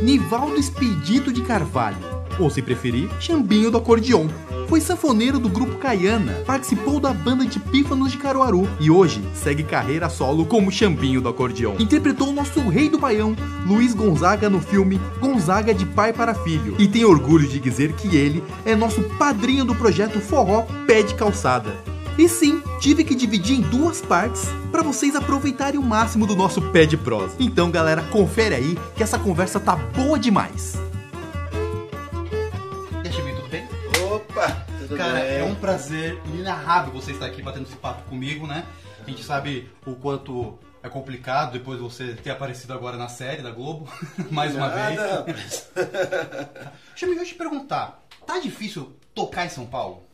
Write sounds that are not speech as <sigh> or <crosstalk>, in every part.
Nivaldo Expedito de Carvalho, ou se preferir, Chambinho do Acordeon. Foi sanfoneiro do grupo Caiana, participou da banda de Pífanos de Caruaru e hoje segue carreira solo como Chambinho do Acordeon. Interpretou o nosso rei do baião, Luiz Gonzaga, no filme Gonzaga de Pai para Filho e tem orgulho de dizer que ele é nosso padrinho do projeto Forró Pé de Calçada. E sim, tive que dividir em duas partes para vocês aproveitarem o máximo do nosso pé de prosa. Então, galera, confere aí que essa conversa tá boa demais. E aí, tudo bem? Opa, tudo Cara, bem? é um prazer inenarrável você estar aqui batendo esse papo comigo, né? A gente sabe o quanto é complicado depois de você ter aparecido agora na série da Globo, <laughs> mais uma Nada, vez. <laughs> deixa eu te perguntar, tá difícil tocar em São Paulo?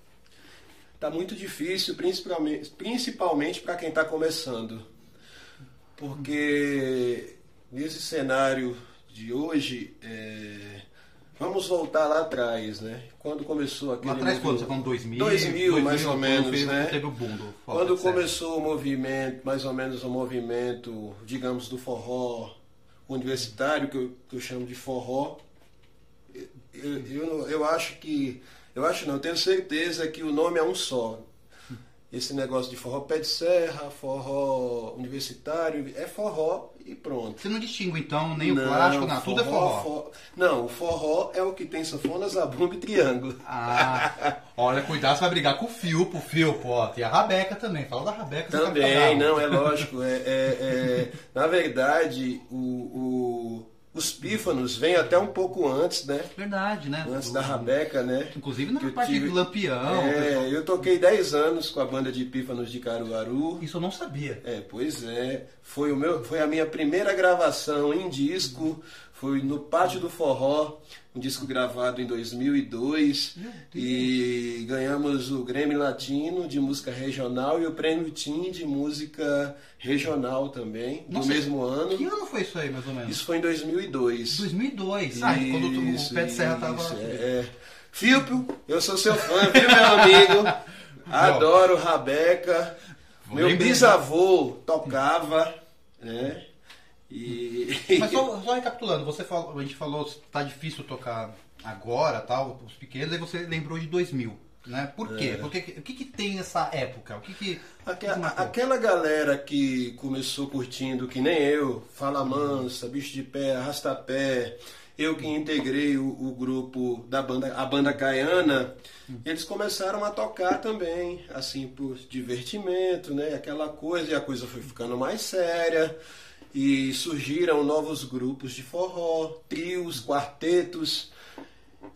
Tá muito difícil, principalmente, principalmente para quem está começando. Porque nesse cenário de hoje, é, vamos voltar lá atrás, né? Quando começou aquele Lá atrás, quando? Você movimento- falando 2000? 2000, mais ou menos, fez- né? Teve o boom do forró, Quando certo. começou o movimento, mais ou menos o movimento, digamos, do forró universitário, que eu, que eu chamo de forró, eu, eu, eu acho que. Eu acho não, eu tenho certeza que o nome é um só. Esse negócio de forró pé de serra, forró universitário, é forró e pronto. Você não distingue então nem o Não, clássico, nada, tudo é forró. for- Não, o forró é o que tem sanfona, zabumba e triângulo. Ah, olha, cuidado, você vai brigar com o Fio, pro Fio, pô. Tem a Rabeca também. Fala da Rabeca. ficar Também, não, é lógico. É, é- é- na verdade, o, o- os pífanos vêm até um pouco antes, né? Verdade, né? Antes Do- da Rabeca, né? Inclusive na Que parte tive- do Lampião. É, eu toquei 10 anos com a banda de pífanos de Caruaru. Isso eu não sabia. É, pois é. Foi, o meu, foi a minha primeira gravação em disco. Foi no Pátio do Forró, um disco gravado em 2002. Meu Deus. E ganhamos o Grêmio Latino de música regional e o Prêmio Tim de música regional também, Nossa, no mesmo ano. Que ano foi isso aí, mais ou menos? Isso foi em 2002. 2002. Ah, quando o- pé de serra tava... isso, é, é. Filpio, eu sou seu fã, viu, meu amigo? <laughs> Adoro Rabeca. Meu bisavô tocava, né? E. <laughs> Mas só, <laughs> só recapitulando, você falou, a gente falou que tá difícil tocar agora, tal, os pequenos, aí você lembrou de 2000, né? Por quê? É. Porque, o que que tem nessa época? O que que... Aque- o que aquela galera que começou curtindo, que nem eu, Fala Mansa, Bicho de Pé, Arrastapé, eu que integrei o, o grupo da banda, a banda Caiana, eles começaram a tocar também, assim, por divertimento, né? Aquela coisa, e a coisa foi ficando mais séria. E surgiram novos grupos de forró, trios, quartetos.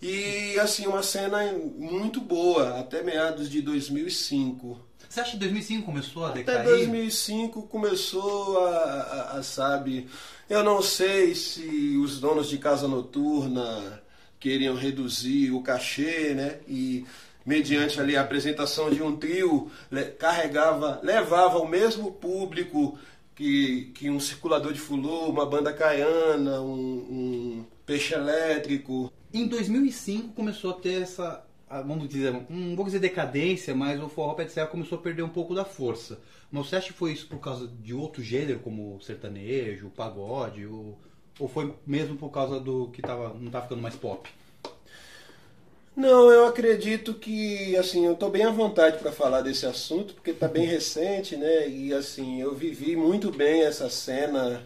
E assim, uma cena muito boa, até meados de 2005. Você acha que 2005 começou a Até decair? 2005 começou a, a- a, sabe, eu não sei se os donos de casa noturna queriam reduzir o cachê, né? E mediante ali a apresentação de um trio, carregava, levava o mesmo público que, que um circulador de fulô, uma banda caiana, um, um peixe elétrico. Em 2005 começou a ter essa, vamos dizer, não vou dizer decadência, mas o forró pé começou a perder um pouco da força. Mas você acha que foi isso por causa de outro gênero, como o sertanejo, o pagode, ou, ou foi mesmo por causa do que tava, não tá ficando mais pop? Não, eu acredito que, assim, eu estou bem à vontade para falar desse assunto, porque está bem recente, né? E, assim, eu vivi muito bem essa cena,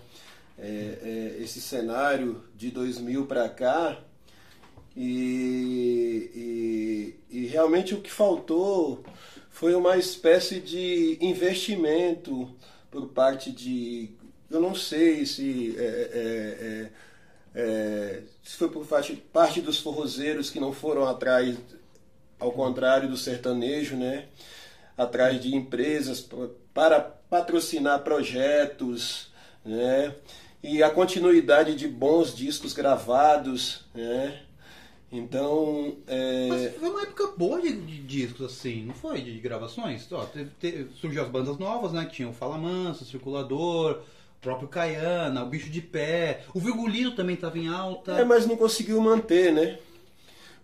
é, é, esse cenário de 2000 para cá, e, e, e realmente o que faltou foi uma espécie de investimento por parte de, eu não sei se é, é, é, é, se foi por parte, parte dos forrozeiros que não foram atrás, ao contrário do sertanejo, né? Atrás de empresas pa- para patrocinar projetos, né? E a continuidade de bons discos gravados, né? Então, é, Mas foi uma época boa de, de discos, assim, não foi? De gravações? Ó, teve- teve- surgiu as bandas novas, né? Que tinha o Fala Mansa, o Circulador, o próprio Caiana, o Bicho de Pé. O Virgulino também estava em alta. É, mas não conseguiu manter, né?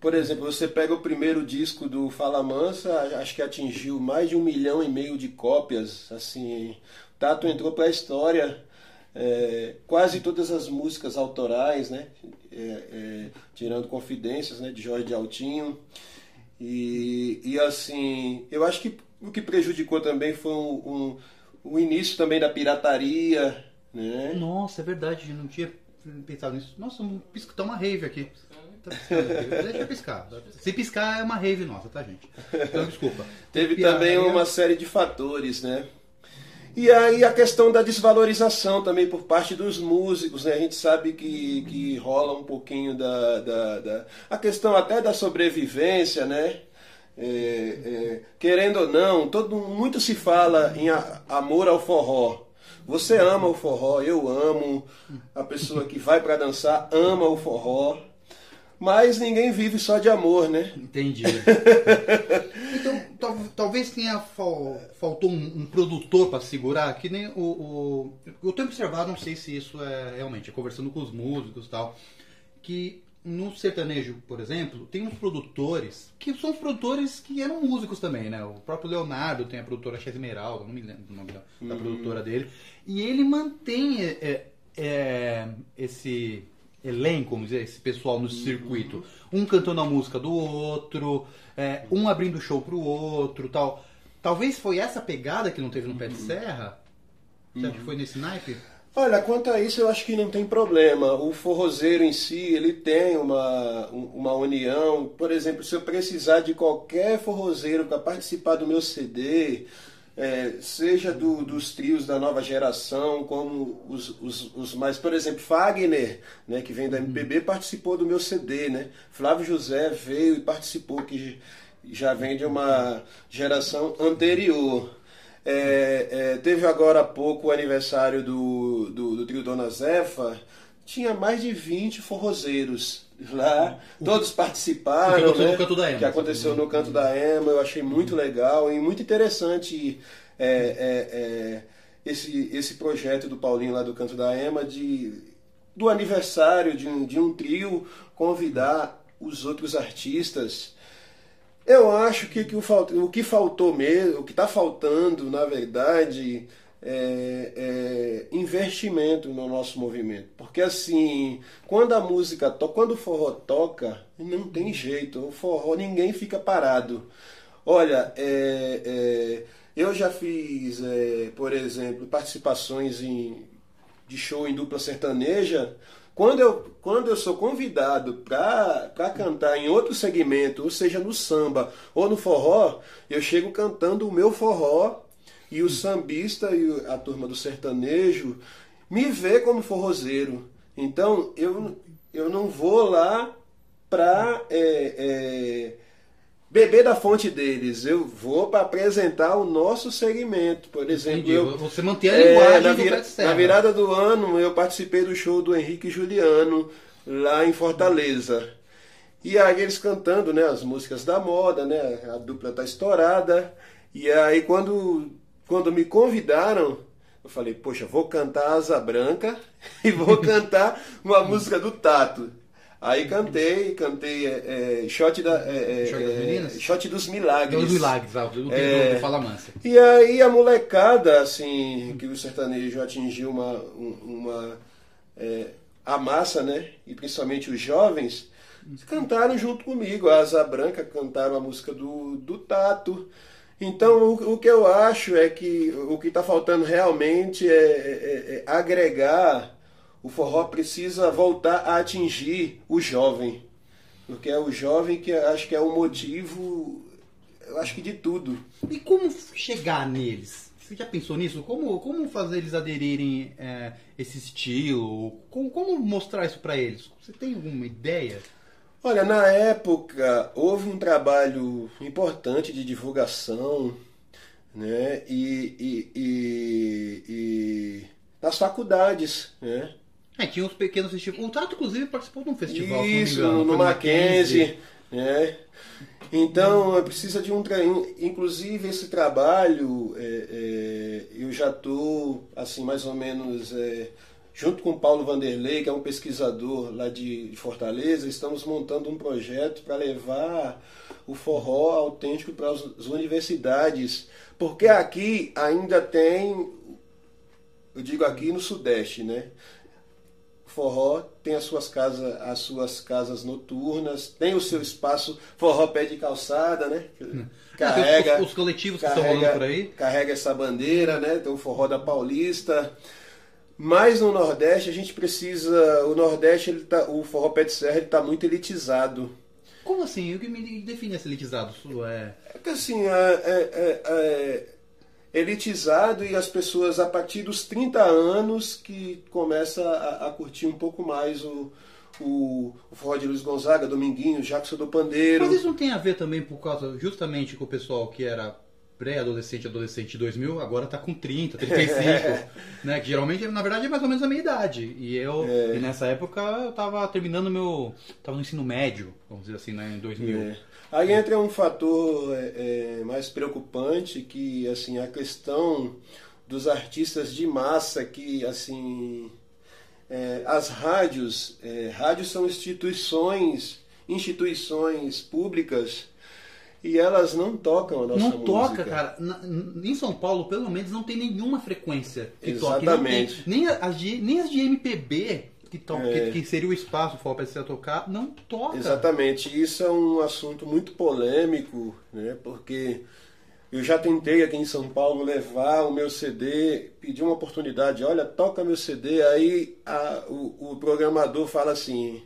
Por exemplo, você pega o primeiro disco do Fala Mansa, acho que atingiu mais de um milhão e meio de cópias. Assim, Tato entrou para a história é, quase todas as músicas autorais, né? É, é, tirando Confidências, né? De Jorge de Altinho. E, e assim, eu acho que o que prejudicou também foi um, um, o início também da pirataria, né? Nossa, é verdade, não tinha pensado nisso. Nossa, um pisco, tá uma rave aqui. Tá Deixa eu piscar. Se piscar é uma rave nossa, tá, gente? Então, desculpa. Teve também uma série de fatores, né? E aí a questão da desvalorização também por parte dos músicos, né? A gente sabe que, que rola um pouquinho da, da, da a questão até da sobrevivência, né? É, é, querendo ou não, todo, muito se fala em a, amor ao forró. Você ama o forró, eu amo. A pessoa que vai para dançar ama o forró. Mas ninguém vive só de amor, né? Entendi. <laughs> tal, talvez tenha fal, faltou um, um produtor para segurar, que nem o, o. Eu tenho observado, não sei se isso é realmente, é conversando com os músicos e tal, que no sertanejo, por exemplo, tem uns produtores que são produtores que eram músicos também, né? O próprio Leonardo tem a produtora Esmeralda, não me lembro o nome da, da uhum. produtora dele. E ele mantém é, é, esse elenco, vamos dizer, esse pessoal no circuito. Um cantando a música do outro, é, um abrindo show pro outro tal. Talvez foi essa pegada que não teve no Pé de uhum. Serra? Você acha que foi nesse naipe? Olha, quanto a isso eu acho que não tem problema. O forrozeiro em si, ele tem uma, uma união. Por exemplo, se eu precisar de qualquer forrozeiro para participar do meu CD, é, seja do, dos trios da nova geração, como os, os, os, mais, por exemplo, Fagner, né, que vem da MPB, participou do meu CD, né? Flávio José veio e participou, que já vem de uma geração anterior. É, é, teve agora há pouco o aniversário do, do, do trio Dona Zefa, tinha mais de 20 forrozeiros lá, todos participaram, que, né? que aconteceu no Canto da Ema, eu achei muito legal e muito interessante é, é, é, esse, esse projeto do Paulinho lá do Canto da Ema de, do aniversário de um, de um trio convidar os outros artistas eu acho que, que o, o que faltou mesmo, o que está faltando, na verdade, é, é, investimento no nosso movimento. Porque assim, quando a música toca, quando o forró toca, não tem jeito. O forró ninguém fica parado. Olha, é, é eu já fiz, é, por exemplo, participações em, de show em dupla sertaneja quando eu, quando eu sou convidado para cantar em outro segmento, ou seja, no samba ou no forró, eu chego cantando o meu forró e o sambista e a turma do sertanejo me vê como forrozeiro. Então eu, eu não vou lá para é, é, beber da fonte deles. Eu vou para apresentar o nosso segmento. Por exemplo, eu, você mantém a linguagem é, na, vira, na virada do ano eu participei do show do Henrique Juliano lá em Fortaleza. E aí eles cantando, né, as músicas da moda, né, a dupla tá estourada. E aí quando quando me convidaram, eu falei, poxa, vou cantar Asa Branca <laughs> e vou cantar uma música do Tato. Aí cantei, cantei é, é, shot, da, é, é, é shot dos Milagres. Dos Milagres, ah, do, é, do Fala Mansa. E aí a molecada, assim, que o sertanejo atingiu uma, uma a massa, né? E principalmente os jovens, cantaram junto comigo. A Asa Branca cantaram a música do, do Tato. Então, o, o que eu acho é que o que está faltando realmente é, é agregar o forró precisa voltar a atingir o jovem. Porque é o jovem que acho que é o motivo, eu acho que de tudo. E como chegar neles? Você já pensou nisso? Como, como fazer eles aderirem é, esse estilo? Como, como mostrar isso para eles? Você tem alguma ideia? Olha, na época houve um trabalho importante de divulgação, né? E, e, e, e nas faculdades, né? É, tinha uns pequenos festivais. O Tato, inclusive, participou de um festival. Isso, engano, no, Mackenzie. Né? Então, precisa de um Inclusive, esse trabalho, é, é, eu já estou, assim, mais ou menos, é, junto com o Paulo Vanderlei, que é um pesquisador lá de, Fortaleza, estamos montando um projeto para levar o forró autêntico para as universidades. Porque aqui ainda tem eu digo aqui no Sudeste, né? Forró tem as suas casas, as suas casas noturnas, tem o seu espaço, forró pé de calçada, né? Carrega, os, os, coletivos que carrega, estão rolando por aí. Carrega essa bandeira, né? Tem o forró da Paulista. Mas no Nordeste a gente precisa. O Nordeste, ele tá, o forró pé de serra, ele tá muito elitizado. Como assim? O que me define esse elitizado? É, é que assim, é, é, é, é elitizado e as pessoas a partir dos 30 anos que começa a, a curtir um pouco mais o, o, o forró de Luiz Gonzaga, Dominguinho, Jackson do Pandeiro. Mas isso não tem a ver também por causa justamente com o pessoal que era pré-adolescente, adolescente 2000, agora está com 30, 35, é. né? Que geralmente, na verdade, é mais ou menos a minha idade. E eu, é. e nessa época, eu estava terminando meu, estava no ensino médio, vamos dizer assim, né, em 2000. É. Aí entra um fator é, é, mais preocupante, que, assim, a questão dos artistas de massa que, assim, é, as rádios, rádios são instituições, instituições públicas e elas não tocam a nossa não música. Não toca, cara. Na, em São Paulo, pelo menos, não tem nenhuma frequência que Exatamente. toque. Nem as, de, nem as de MPB, que, to, é. que, que, seria o espaço para você tocar, não toca. Exatamente. Isso é um assunto muito polêmico, né? Porque eu já tentei aqui em São Paulo levar o meu CD, pedir uma oportunidade, olha, toca meu CD, aí a, o, o programador fala assim,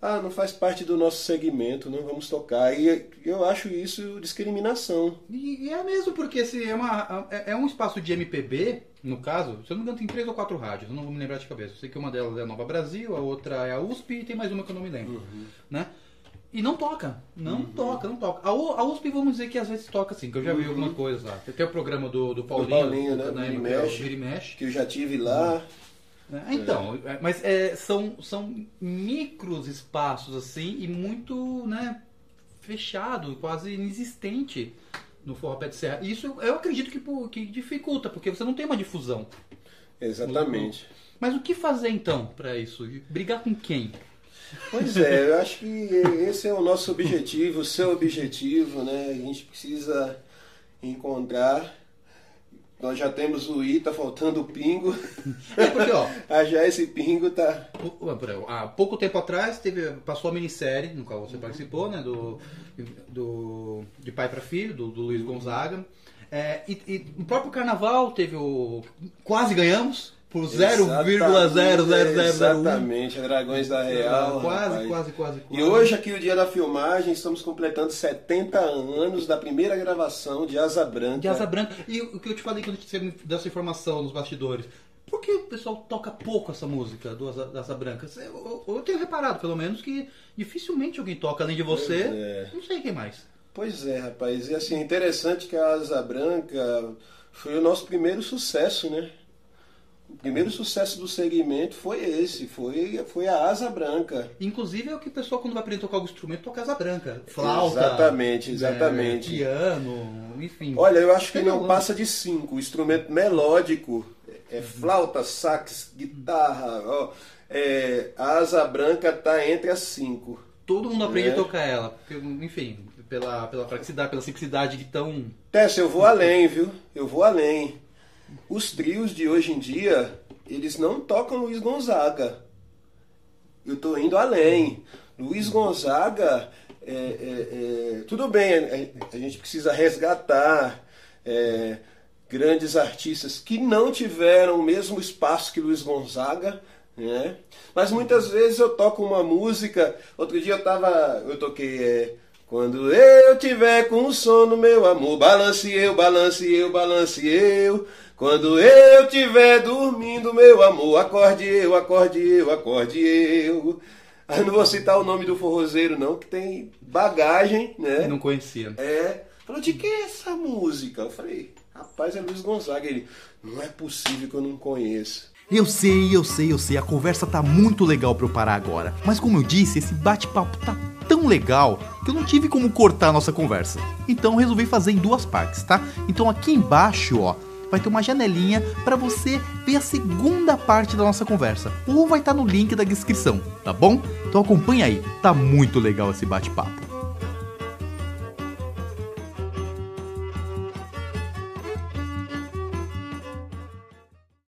ah, não faz parte do nosso segmento, não vamos tocar. E eu acho isso discriminação. E é mesmo, porque se é, uma, é, é um espaço de MPB, no caso, se eu não me engano, tem três ou quatro rádios, eu não vou me lembrar de cabeça. Eu sei que uma delas é a Nova Brasil, a outra é a USP e tem mais uma que eu não me lembro. Uhum. Né? E não toca, não uhum. toca, não toca. A, a USP, vamos dizer que às vezes toca assim, que eu já vi uhum. algumas coisas lá. Tem o programa do, do Paulinho, do Paulinho né? Vira mexe, mexe. Que eu já tive lá. Uhum. Né? Então, é. mas é, são, são micros espaços assim e muito né, fechado, quase inexistente no forró pé de serra. Isso eu acredito que, que dificulta, porque você não tem uma difusão. Exatamente. Mas o que fazer então para isso? Brigar com quem? Pois é, eu acho que esse é o nosso objetivo, o seu objetivo, né? A gente precisa encontrar nós já temos o I, tá faltando o pingo. É porque, ó. <laughs> ah, já esse pingo tá. Há pouco tempo atrás teve, passou a minissérie, no qual você participou, né? Do, do, de pai para filho, do, do Luiz Gonzaga. É, e, e no próprio carnaval teve o. Quase ganhamos, por 0,00001. Exatamente, Dragões da Real. Quase, quase, quase, quase. E hoje, aqui, o dia da filmagem, estamos completando 70 anos da primeira gravação de Asa Branca. De Asa Branca. E o que eu te falei quando você me deu essa informação nos bastidores. Por que o pessoal toca pouco essa música do Asa, Asa Branca? Eu, eu, tenho reparado, pelo menos, que dificilmente alguém toca além de você. É. Não sei quem mais. Pois é, rapaz. E assim, interessante que a Asa Branca foi o nosso primeiro sucesso, né? O primeiro sucesso do segmento foi esse, foi, foi a asa branca. Inclusive é o que o pessoal quando vai aprender a tocar algum instrumento toca asa branca. Flauta. Exatamente, exatamente. É, piano, enfim. Olha, eu acho que não passa de cinco. O instrumento melódico é flauta, sax, guitarra. Ó, é, a asa branca está entre as cinco. Todo mundo aprende é. a tocar ela, porque, enfim, pela, pela praticidade, pela simplicidade de tão. Tessa, eu vou além, viu? Eu vou além. Os trios de hoje em dia, eles não tocam Luiz Gonzaga. Eu estou indo além. Luiz Gonzaga, é, é, é, tudo bem, a gente precisa resgatar é, grandes artistas que não tiveram o mesmo espaço que Luiz Gonzaga, né? Mas muitas vezes eu toco uma música. Outro dia eu tava, eu toquei é, quando eu tiver com sono, meu amor, balance eu, balance eu, balance eu. Quando eu estiver dormindo, meu amor, acorde eu, acorde eu, acorde eu. Aí não vou citar o nome do forrozeiro, não, que tem bagagem, né? Não conhecia. É. Falou, de que é essa música? Eu falei, rapaz, é Luiz Gonzaga. Ele, não é possível que eu não conheça. Eu sei, eu sei, eu sei, a conversa tá muito legal pra eu parar agora. Mas como eu disse, esse bate-papo tá tão legal que eu não tive como cortar a nossa conversa. Então resolvi fazer em duas partes, tá? Então aqui embaixo, ó, vai ter uma janelinha para você ver a segunda parte da nossa conversa, ou vai estar tá no link da descrição, tá bom? Então acompanha aí, tá muito legal esse bate-papo.